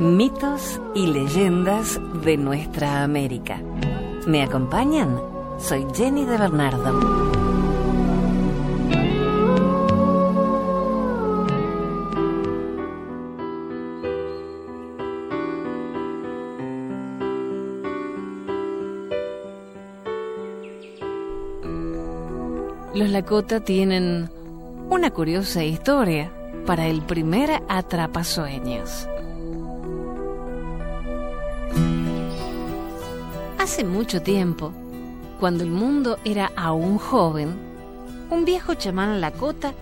Mitos y leyendas de nuestra América. ¿Me acompañan? Soy Jenny de Bernardo. Los Lakota tienen una curiosa historia para el primer atrapasueños. Hace mucho tiempo, cuando el mundo era aún joven, un viejo chamán Lakota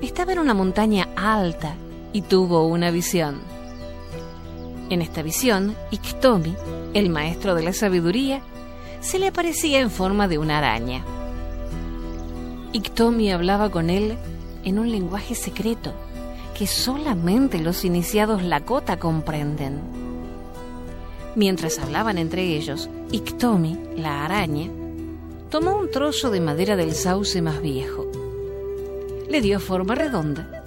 estaba en una montaña alta y tuvo una visión. En esta visión, Iktomi, el maestro de la sabiduría, se le aparecía en forma de una araña. Iktomi hablaba con él en un lenguaje secreto que solamente los iniciados Lakota comprenden. Mientras hablaban entre ellos, Iktomi, la araña, tomó un trozo de madera del sauce más viejo. Le dio forma redonda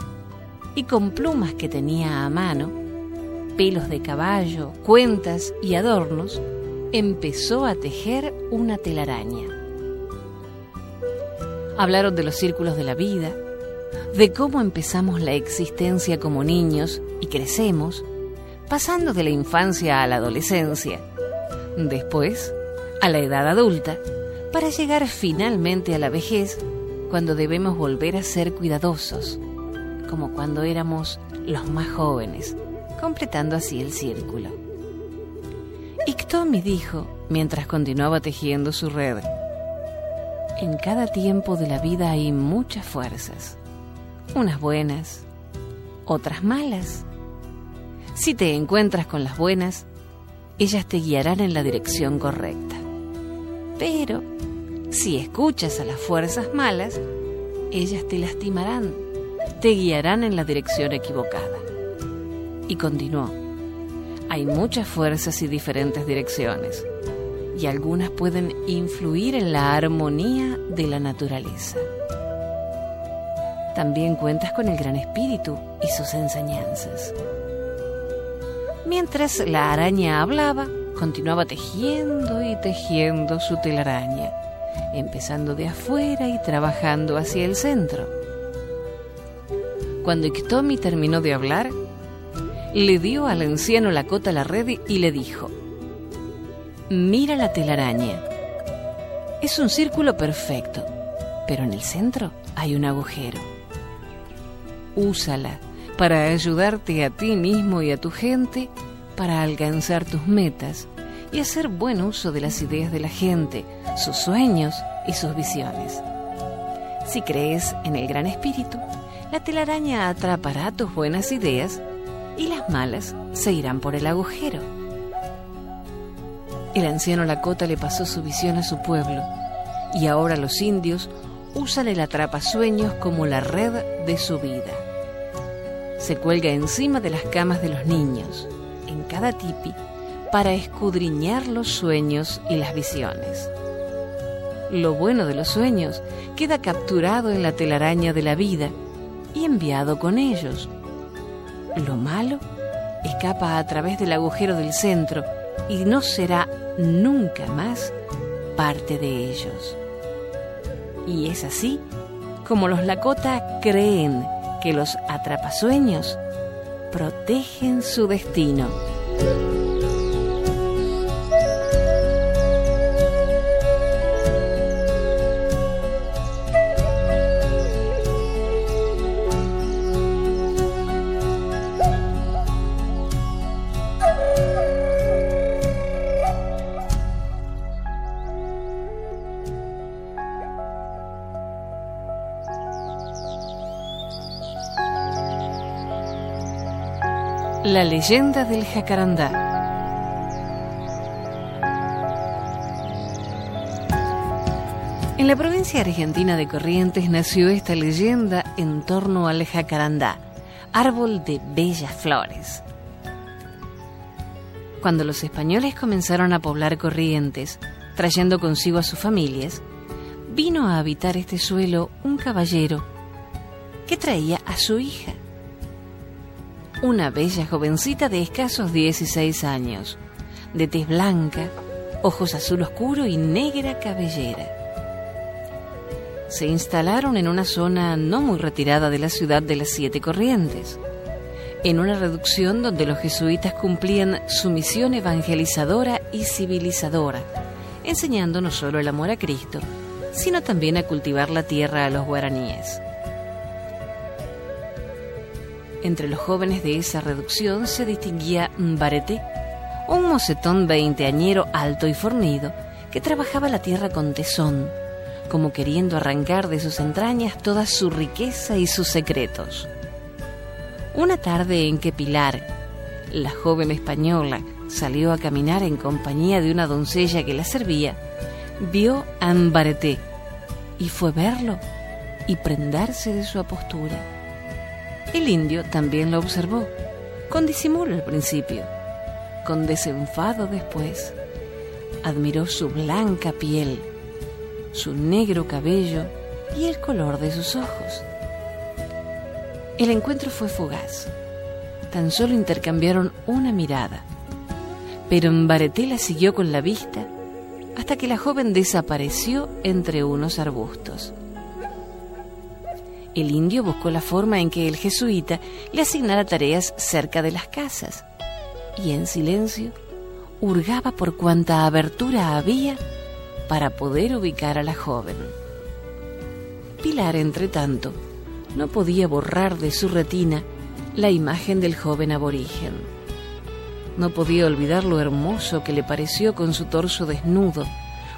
y con plumas que tenía a mano, pelos de caballo, cuentas y adornos, empezó a tejer una telaraña. Hablaron de los círculos de la vida, de cómo empezamos la existencia como niños y crecemos, pasando de la infancia a la adolescencia, después a la edad adulta, para llegar finalmente a la vejez, cuando debemos volver a ser cuidadosos, como cuando éramos los más jóvenes, completando así el círculo. Iktomi dijo, mientras continuaba tejiendo su red, en cada tiempo de la vida hay muchas fuerzas, unas buenas, otras malas. Si te encuentras con las buenas, ellas te guiarán en la dirección correcta. Pero si escuchas a las fuerzas malas, ellas te lastimarán, te guiarán en la dirección equivocada. Y continuó, hay muchas fuerzas y diferentes direcciones y algunas pueden influir en la armonía de la naturaleza. También cuentas con el Gran Espíritu y sus enseñanzas. Mientras la araña hablaba, continuaba tejiendo y tejiendo su telaraña, empezando de afuera y trabajando hacia el centro. Cuando Iktomi terminó de hablar, le dio al anciano la cota a la red y le dijo, Mira la telaraña. Es un círculo perfecto, pero en el centro hay un agujero. Úsala para ayudarte a ti mismo y a tu gente para alcanzar tus metas y hacer buen uso de las ideas de la gente, sus sueños y sus visiones. Si crees en el gran espíritu, la telaraña atrapará tus buenas ideas y las malas se irán por el agujero. El anciano Lakota le pasó su visión a su pueblo y ahora los indios usan el atrapasueños como la red de su vida. Se cuelga encima de las camas de los niños, en cada tipi, para escudriñar los sueños y las visiones. Lo bueno de los sueños queda capturado en la telaraña de la vida y enviado con ellos. Lo malo escapa a través del agujero del centro y no será nunca más parte de ellos. Y es así como los Lakota creen que los atrapasueños protegen su destino. La leyenda del jacarandá. En la provincia argentina de Corrientes nació esta leyenda en torno al jacarandá, árbol de bellas flores. Cuando los españoles comenzaron a poblar Corrientes, trayendo consigo a sus familias, vino a habitar este suelo un caballero que traía a su hija una bella jovencita de escasos 16 años, de tez blanca, ojos azul oscuro y negra cabellera. Se instalaron en una zona no muy retirada de la ciudad de las Siete Corrientes, en una reducción donde los jesuitas cumplían su misión evangelizadora y civilizadora, enseñando no solo el amor a Cristo, sino también a cultivar la tierra a los guaraníes. Entre los jóvenes de esa reducción se distinguía Mbarete, un mocetón veinteañero alto y fornido que trabajaba la tierra con tesón, como queriendo arrancar de sus entrañas toda su riqueza y sus secretos. Una tarde en que Pilar, la joven española, salió a caminar en compañía de una doncella que la servía, vio a Mbarete y fue verlo y prendarse de su apostura. El indio también lo observó, con disimulo al principio, con desenfado después. Admiró su blanca piel, su negro cabello y el color de sus ojos. El encuentro fue fugaz. Tan solo intercambiaron una mirada. Pero Mbareté siguió con la vista hasta que la joven desapareció entre unos arbustos. El indio buscó la forma en que el jesuita le asignara tareas cerca de las casas y en silencio hurgaba por cuanta abertura había para poder ubicar a la joven. Pilar, entre tanto, no podía borrar de su retina la imagen del joven aborigen. No podía olvidar lo hermoso que le pareció con su torso desnudo,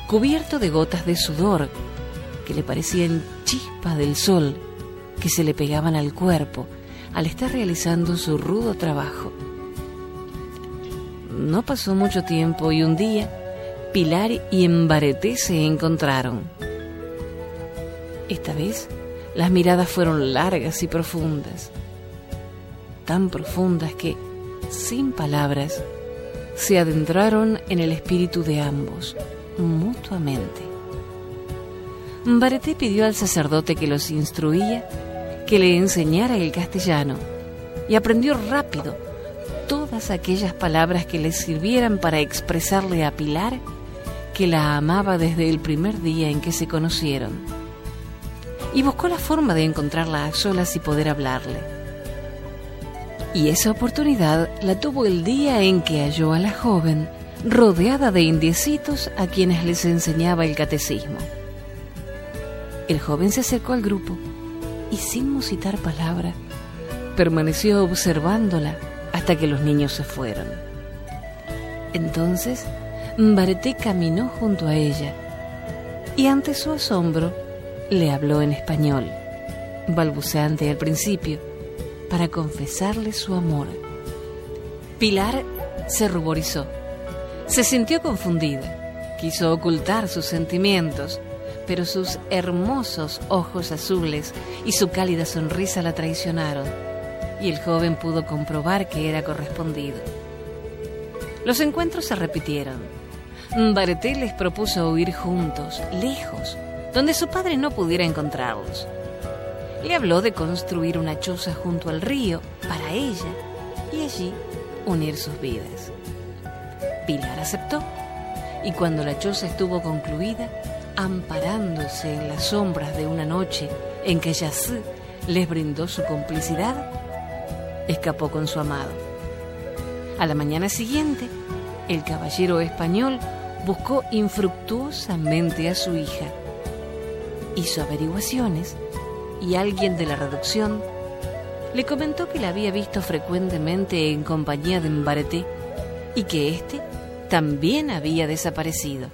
cubierto de gotas de sudor, que le parecían chispas del sol que se le pegaban al cuerpo al estar realizando su rudo trabajo. No pasó mucho tiempo y un día Pilar y Embareté se encontraron. Esta vez las miradas fueron largas y profundas, tan profundas que, sin palabras, se adentraron en el espíritu de ambos, mutuamente. Mbareté pidió al sacerdote que los instruía que le enseñara el castellano y aprendió rápido todas aquellas palabras que le sirvieran para expresarle a Pilar que la amaba desde el primer día en que se conocieron. Y buscó la forma de encontrarla a solas y poder hablarle. Y esa oportunidad la tuvo el día en que halló a la joven rodeada de indiecitos a quienes les enseñaba el catecismo. El joven se acercó al grupo y sin musitar palabra, permaneció observándola hasta que los niños se fueron. Entonces, Mbareté caminó junto a ella y ante su asombro le habló en español, balbuceante al principio, para confesarle su amor. Pilar se ruborizó, se sintió confundida, quiso ocultar sus sentimientos, pero sus hermosos ojos azules y su cálida sonrisa la traicionaron, y el joven pudo comprobar que era correspondido. Los encuentros se repitieron. Bareté les propuso huir juntos, lejos, donde su padre no pudiera encontrarlos. Le habló de construir una choza junto al río para ella y allí unir sus vidas. Pilar aceptó y cuando la choza estuvo concluida, amparándose en las sombras de una noche en que Yassé les brindó su complicidad, escapó con su amado. A la mañana siguiente, el caballero español buscó infructuosamente a su hija. Hizo averiguaciones y alguien de la reducción le comentó que la había visto frecuentemente en compañía de Mbareté y que éste también había desaparecido.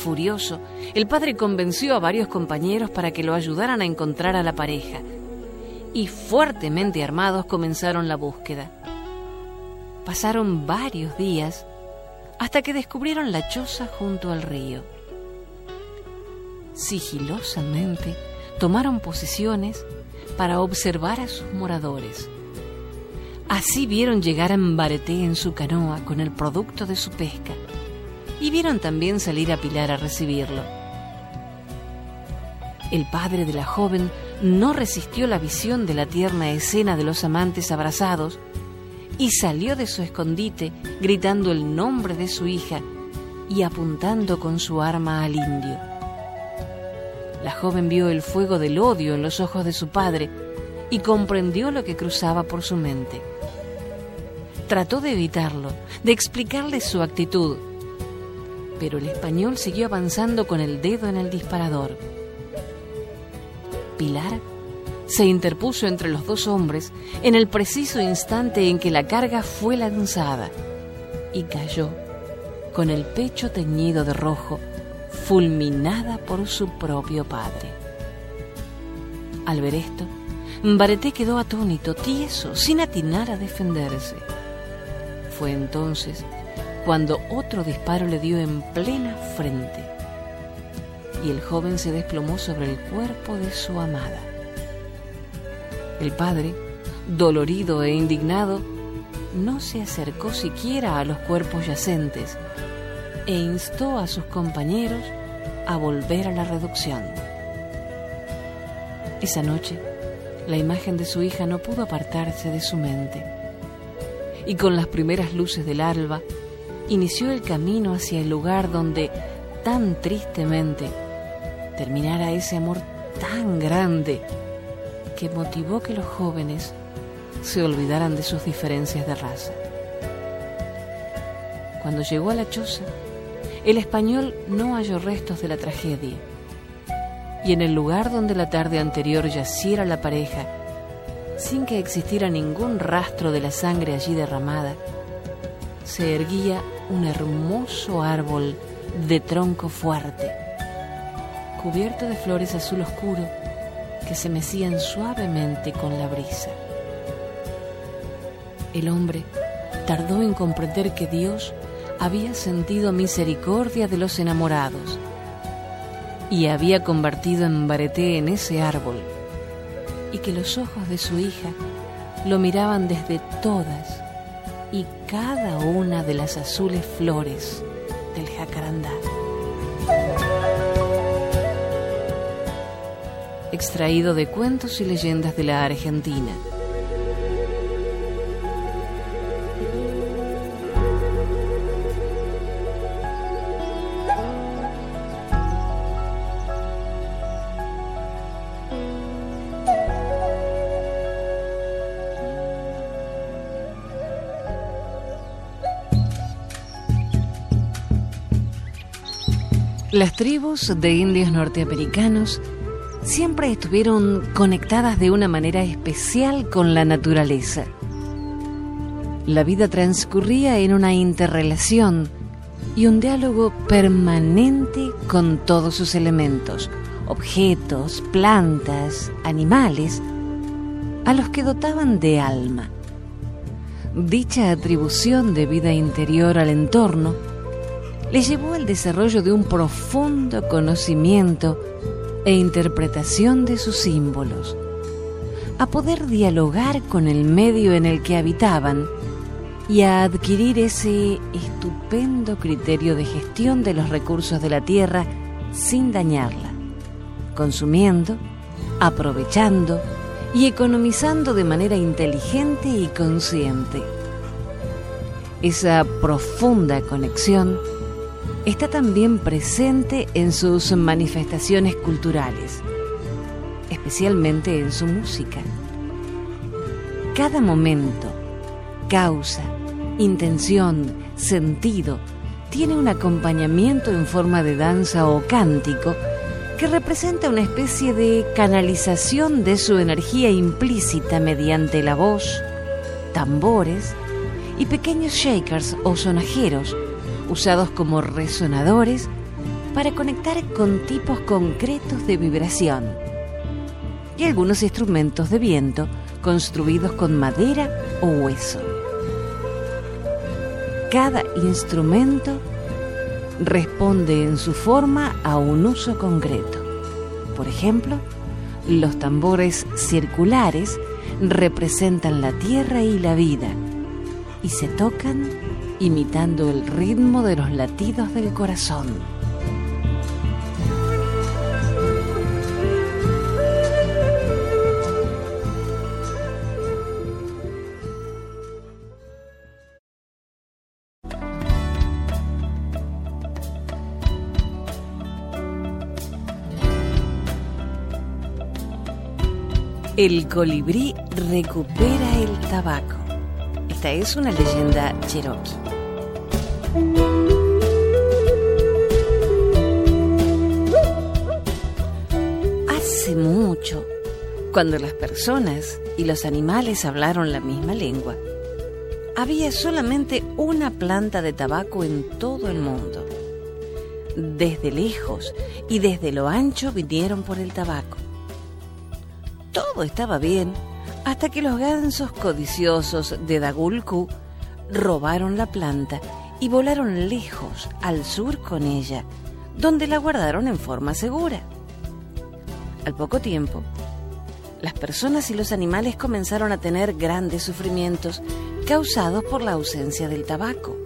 Furioso, el padre convenció a varios compañeros para que lo ayudaran a encontrar a la pareja y fuertemente armados comenzaron la búsqueda. Pasaron varios días hasta que descubrieron la choza junto al río. Sigilosamente tomaron posiciones para observar a sus moradores. Así vieron llegar a Mbareté en su canoa con el producto de su pesca y vieron también salir a Pilar a recibirlo. El padre de la joven no resistió la visión de la tierna escena de los amantes abrazados y salió de su escondite gritando el nombre de su hija y apuntando con su arma al indio. La joven vio el fuego del odio en los ojos de su padre y comprendió lo que cruzaba por su mente. Trató de evitarlo, de explicarle su actitud, pero el español siguió avanzando con el dedo en el disparador. Pilar se interpuso entre los dos hombres en el preciso instante en que la carga fue lanzada y cayó con el pecho teñido de rojo, fulminada por su propio padre. Al ver esto, Bareté quedó atónito, tieso, sin atinar a defenderse. Fue entonces cuando otro disparo le dio en plena frente y el joven se desplomó sobre el cuerpo de su amada. El padre, dolorido e indignado, no se acercó siquiera a los cuerpos yacentes e instó a sus compañeros a volver a la reducción. Esa noche, la imagen de su hija no pudo apartarse de su mente y con las primeras luces del alba inició el camino hacia el lugar donde tan tristemente terminara ese amor tan grande que motivó que los jóvenes se olvidaran de sus diferencias de raza. Cuando llegó a la choza, el español no halló restos de la tragedia, y en el lugar donde la tarde anterior yaciera la pareja, sin que existiera ningún rastro de la sangre allí derramada, se erguía un hermoso árbol de tronco fuerte, cubierto de flores azul oscuro que se mecían suavemente con la brisa. El hombre tardó en comprender que Dios había sentido misericordia de los enamorados y había convertido en bareté en ese árbol y que los ojos de su hija lo miraban desde todas y cada una de las azules flores del jacarandá. extraído de cuentos y leyendas de la Argentina. Las tribus de indios norteamericanos siempre estuvieron conectadas de una manera especial con la naturaleza. La vida transcurría en una interrelación y un diálogo permanente con todos sus elementos, objetos, plantas, animales, a los que dotaban de alma. Dicha atribución de vida interior al entorno le llevó al desarrollo de un profundo conocimiento e interpretación de sus símbolos, a poder dialogar con el medio en el que habitaban y a adquirir ese estupendo criterio de gestión de los recursos de la tierra sin dañarla, consumiendo, aprovechando y economizando de manera inteligente y consciente. Esa profunda conexión está también presente en sus manifestaciones culturales, especialmente en su música. Cada momento, causa, intención, sentido, tiene un acompañamiento en forma de danza o cántico que representa una especie de canalización de su energía implícita mediante la voz, tambores y pequeños shakers o sonajeros usados como resonadores para conectar con tipos concretos de vibración y algunos instrumentos de viento construidos con madera o hueso. Cada instrumento responde en su forma a un uso concreto. Por ejemplo, los tambores circulares representan la tierra y la vida y se tocan imitando el ritmo de los latidos del corazón. El colibrí recupera el tabaco. Esta es una leyenda cherokee. Hace mucho, cuando las personas y los animales hablaron la misma lengua, había solamente una planta de tabaco en todo el mundo. Desde lejos y desde lo ancho vinieron por el tabaco. Todo estaba bien hasta que los gansos codiciosos de Dagulku robaron la planta y volaron lejos al sur con ella, donde la guardaron en forma segura. Al poco tiempo, las personas y los animales comenzaron a tener grandes sufrimientos causados por la ausencia del tabaco.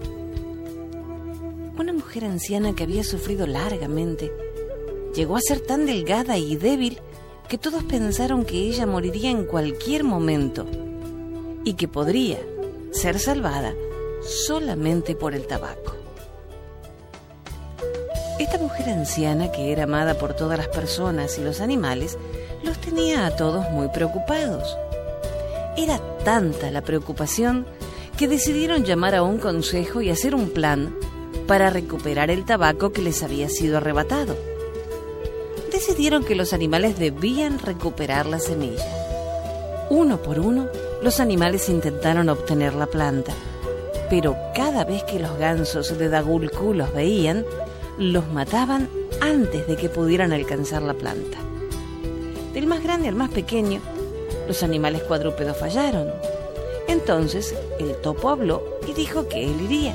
Una mujer anciana que había sufrido largamente llegó a ser tan delgada y débil que todos pensaron que ella moriría en cualquier momento y que podría ser salvada solamente por el tabaco. Esta mujer anciana, que era amada por todas las personas y los animales, los tenía a todos muy preocupados. Era tanta la preocupación que decidieron llamar a un consejo y hacer un plan para recuperar el tabaco que les había sido arrebatado. Decidieron que los animales debían recuperar la semilla. Uno por uno, los animales intentaron obtener la planta, pero cada vez que los gansos de Dagulku los veían, los mataban antes de que pudieran alcanzar la planta. Del más grande al más pequeño, los animales cuadrúpedos fallaron. Entonces el topo habló y dijo que él iría.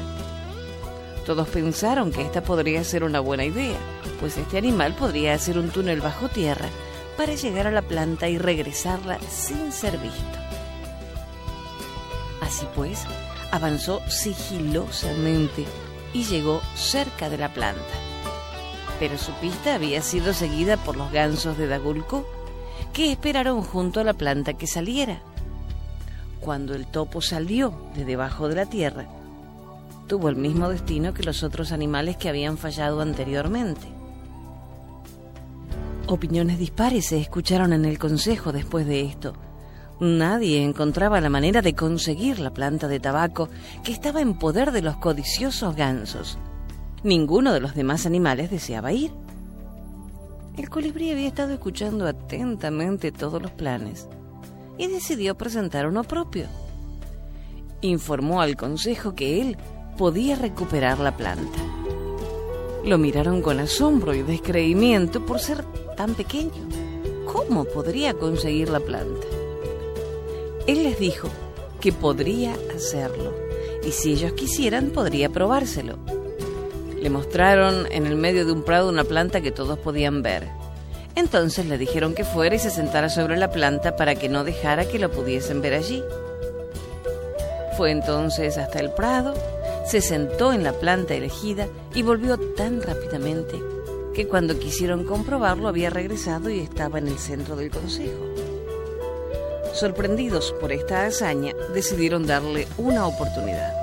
Todos pensaron que esta podría ser una buena idea, pues este animal podría hacer un túnel bajo tierra para llegar a la planta y regresarla sin ser visto. Así pues, avanzó sigilosamente y llegó cerca de la planta. Pero su pista había sido seguida por los gansos de Dagulco, que esperaron junto a la planta que saliera. Cuando el topo salió de debajo de la tierra, tuvo el mismo destino que los otros animales que habían fallado anteriormente. Opiniones dispares se escucharon en el consejo después de esto. Nadie encontraba la manera de conseguir la planta de tabaco que estaba en poder de los codiciosos gansos. Ninguno de los demás animales deseaba ir. El colibrí había estado escuchando atentamente todos los planes y decidió presentar uno propio. Informó al consejo que él podía recuperar la planta. Lo miraron con asombro y descreimiento por ser tan pequeño. ¿Cómo podría conseguir la planta? Él les dijo que podría hacerlo y si ellos quisieran podría probárselo. Le mostraron en el medio de un prado una planta que todos podían ver. Entonces le dijeron que fuera y se sentara sobre la planta para que no dejara que lo pudiesen ver allí. Fue entonces hasta el prado, se sentó en la planta elegida y volvió tan rápidamente que cuando quisieron comprobarlo había regresado y estaba en el centro del consejo. Sorprendidos por esta hazaña, decidieron darle una oportunidad.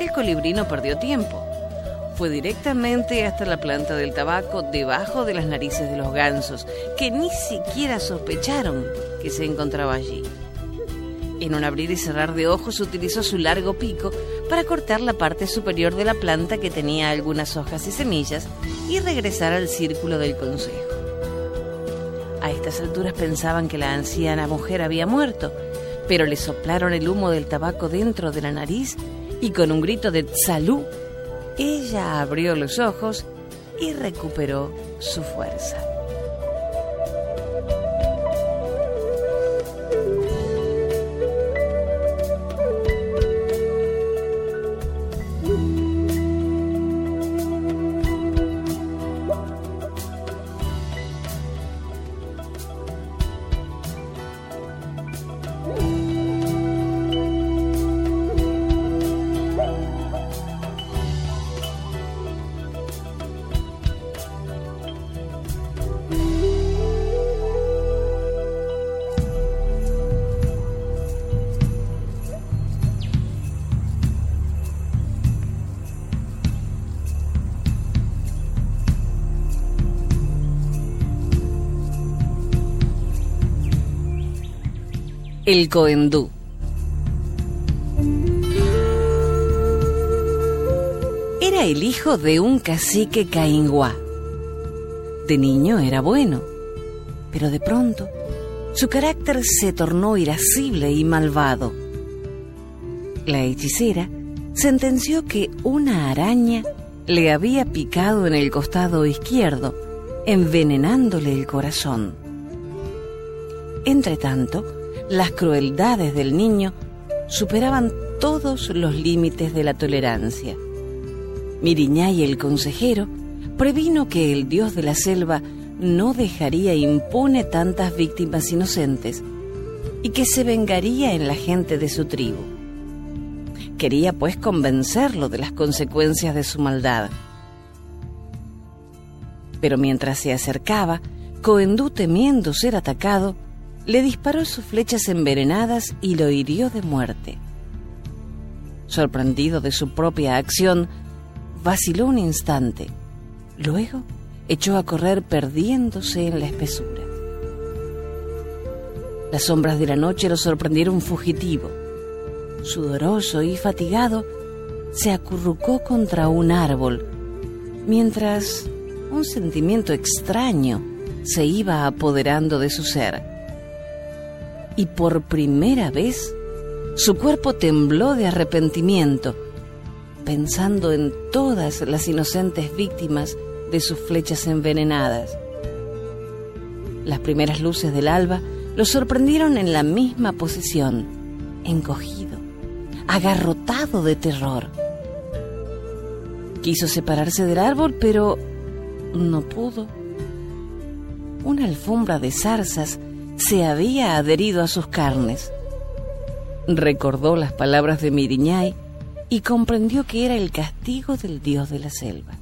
El colibrí no perdió tiempo. Fue directamente hasta la planta del tabaco debajo de las narices de los gansos, que ni siquiera sospecharon que se encontraba allí. En un abrir y cerrar de ojos utilizó su largo pico para cortar la parte superior de la planta que tenía algunas hojas y semillas y regresar al círculo del consejo. Estas alturas pensaban que la anciana mujer había muerto, pero le soplaron el humo del tabaco dentro de la nariz y con un grito de salud, ella abrió los ojos y recuperó su fuerza. El Coendú. Era el hijo de un cacique cainguá. De niño era bueno, pero de pronto su carácter se tornó irascible y malvado. La hechicera sentenció que una araña le había picado en el costado izquierdo, envenenándole el corazón. Entretanto, las crueldades del niño superaban todos los límites de la tolerancia. Miriñay el consejero previno que el dios de la selva no dejaría impune tantas víctimas inocentes y que se vengaría en la gente de su tribu. Quería pues convencerlo de las consecuencias de su maldad. Pero mientras se acercaba, Coendú, temiendo ser atacado, le disparó sus flechas envenenadas y lo hirió de muerte. Sorprendido de su propia acción, vaciló un instante. Luego echó a correr perdiéndose en la espesura. Las sombras de la noche lo sorprendieron fugitivo sudoroso y fatigado, se acurrucó contra un árbol, mientras un sentimiento extraño se iba apoderando de su ser. Y por primera vez su cuerpo tembló de arrepentimiento, pensando en todas las inocentes víctimas de sus flechas envenenadas. Las primeras luces del alba lo sorprendieron en la misma posición, encogido, agarrotado de terror. Quiso separarse del árbol, pero no pudo. Una alfombra de zarzas se había adherido a sus carnes. Recordó las palabras de Miriñay y comprendió que era el castigo del dios de la selva.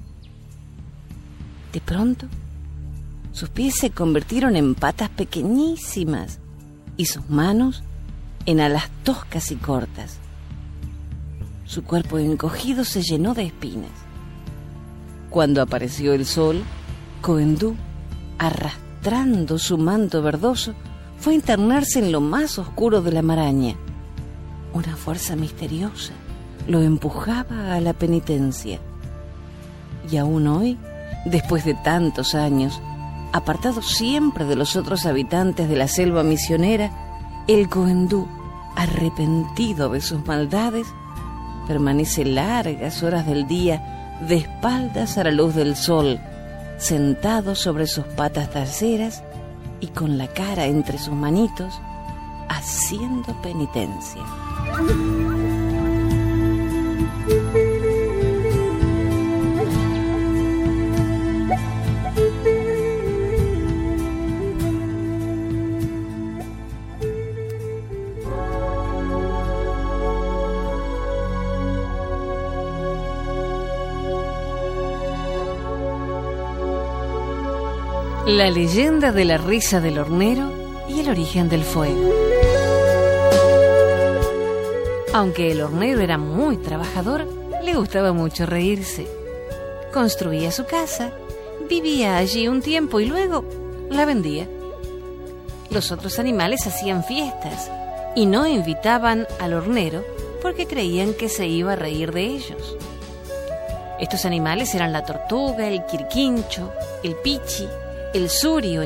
De pronto, sus pies se convirtieron en patas pequeñísimas y sus manos en alas toscas y cortas. Su cuerpo encogido se llenó de espinas. Cuando apareció el sol, Coendú, arrastrando su manto verdoso, fue a internarse en lo más oscuro de la maraña. Una fuerza misteriosa lo empujaba a la penitencia. Y aún hoy, después de tantos años, apartado siempre de los otros habitantes de la selva misionera, el Coendú, arrepentido de sus maldades, permanece largas horas del día de espaldas a la luz del sol, sentado sobre sus patas traseras y con la cara entre sus manitos, haciendo penitencia. La leyenda de la risa del hornero y el origen del fuego. Aunque el hornero era muy trabajador, le gustaba mucho reírse. Construía su casa, vivía allí un tiempo y luego la vendía. Los otros animales hacían fiestas y no invitaban al hornero porque creían que se iba a reír de ellos. Estos animales eran la tortuga, el quirquincho, el pichi, el suri o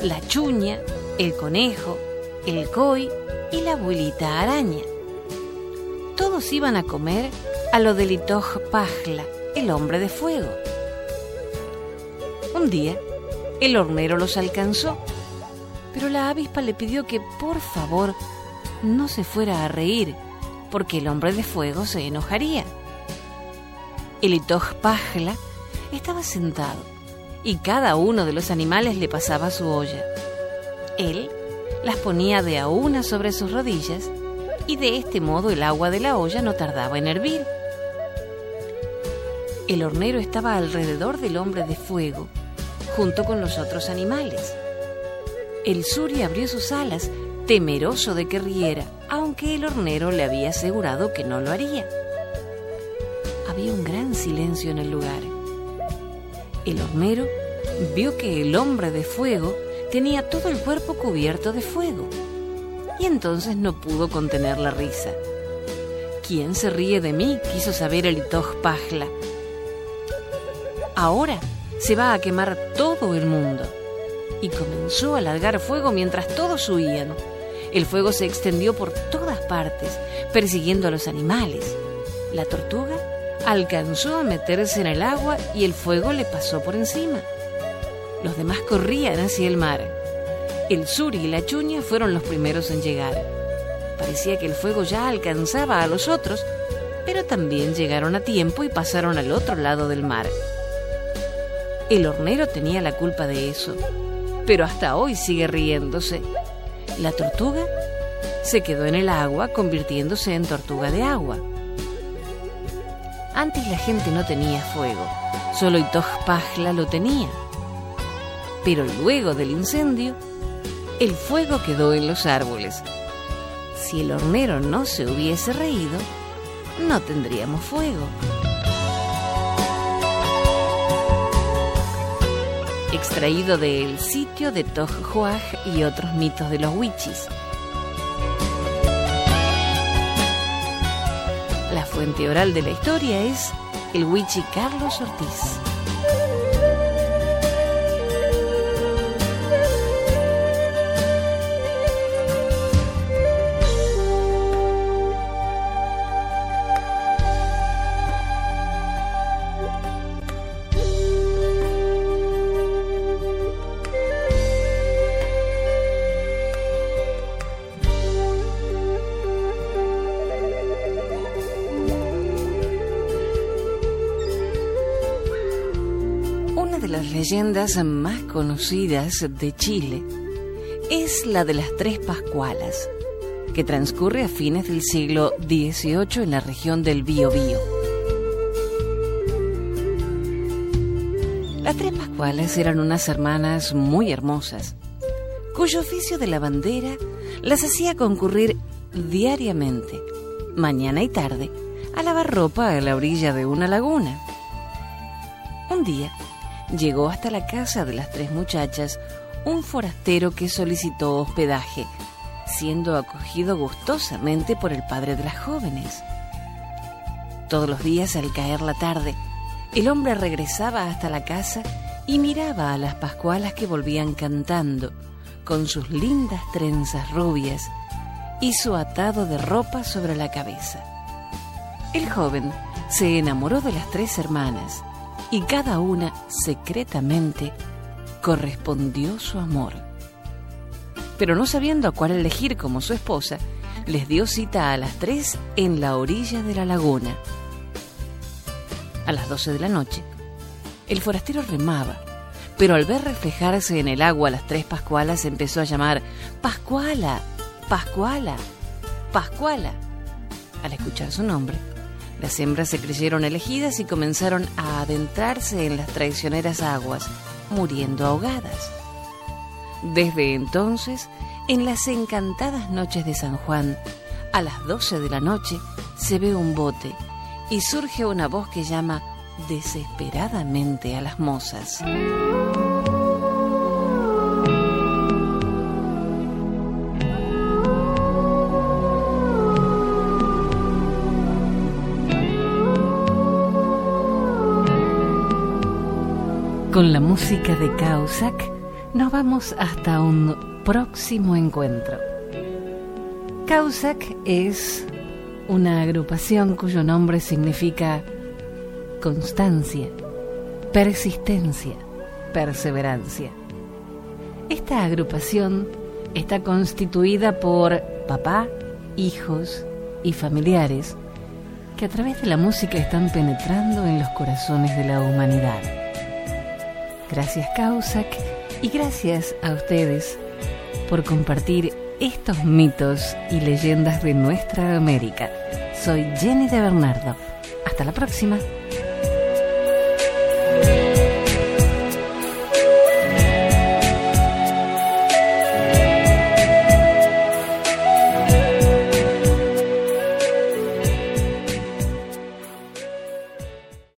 la chuña, el conejo, el coi y la abuelita araña. Todos iban a comer a lo del Itoj Pajla, el hombre de fuego. Un día, el hornero los alcanzó, pero la avispa le pidió que por favor no se fuera a reír, porque el hombre de fuego se enojaría. El Itoj Pajla estaba sentado y cada uno de los animales le pasaba su olla. Él las ponía de a una sobre sus rodillas y de este modo el agua de la olla no tardaba en hervir. El hornero estaba alrededor del hombre de fuego, junto con los otros animales. El suri abrió sus alas, temeroso de que riera, aunque el hornero le había asegurado que no lo haría. Había un gran silencio en el lugar. El hornero vio que el hombre de fuego tenía todo el cuerpo cubierto de fuego. y entonces no pudo contener la risa. ¿Quién se ríe de mí? quiso saber el Itoj Pajla. Ahora se va a quemar todo el mundo. Y comenzó a largar fuego mientras todos huían. El fuego se extendió por todas partes, persiguiendo a los animales. La tortuga alcanzó a meterse en el agua y el fuego le pasó por encima. Los demás corrían hacia el mar. El suri y la chuña fueron los primeros en llegar. Parecía que el fuego ya alcanzaba a los otros, pero también llegaron a tiempo y pasaron al otro lado del mar. El hornero tenía la culpa de eso, pero hasta hoy sigue riéndose. La tortuga se quedó en el agua convirtiéndose en tortuga de agua. Antes la gente no tenía fuego, solo Itoj Pajla lo tenía. Pero luego del incendio, el fuego quedó en los árboles. Si el hornero no se hubiese reído, no tendríamos fuego. Extraído del sitio de Toj y otros mitos de los wichis. La fuente oral de la historia es el Wichi Carlos Ortiz. Leyendas más conocidas de Chile es la de las Tres Pascualas, que transcurre a fines del siglo XVIII en la región del Biobío. Las Tres Pascualas eran unas hermanas muy hermosas, cuyo oficio de lavandera las hacía concurrir diariamente, mañana y tarde, a lavar ropa a la orilla de una laguna. Un día, llegó hasta la casa de las tres muchachas un forastero que solicitó hospedaje, siendo acogido gustosamente por el padre de las jóvenes. Todos los días al caer la tarde, el hombre regresaba hasta la casa y miraba a las pascualas que volvían cantando, con sus lindas trenzas rubias y su atado de ropa sobre la cabeza. El joven se enamoró de las tres hermanas y cada una secretamente correspondió su amor. Pero no sabiendo a cuál elegir como su esposa, les dio cita a las tres en la orilla de la laguna. A las doce de la noche, el forastero remaba, pero al ver reflejarse en el agua las tres Pascualas empezó a llamar Pascuala, Pascuala, Pascuala. Al escuchar su nombre, las hembras se creyeron elegidas y comenzaron a adentrarse en las traicioneras aguas, muriendo ahogadas. Desde entonces, en las encantadas noches de San Juan, a las doce de la noche, se ve un bote y surge una voz que llama desesperadamente a las mozas. Con la música de Causac nos vamos hasta un próximo encuentro. Causac es una agrupación cuyo nombre significa constancia, persistencia, perseverancia. Esta agrupación está constituida por papá, hijos y familiares que a través de la música están penetrando en los corazones de la humanidad. Gracias Causac y gracias a ustedes por compartir estos mitos y leyendas de nuestra América. Soy Jenny de Bernardo. Hasta la próxima.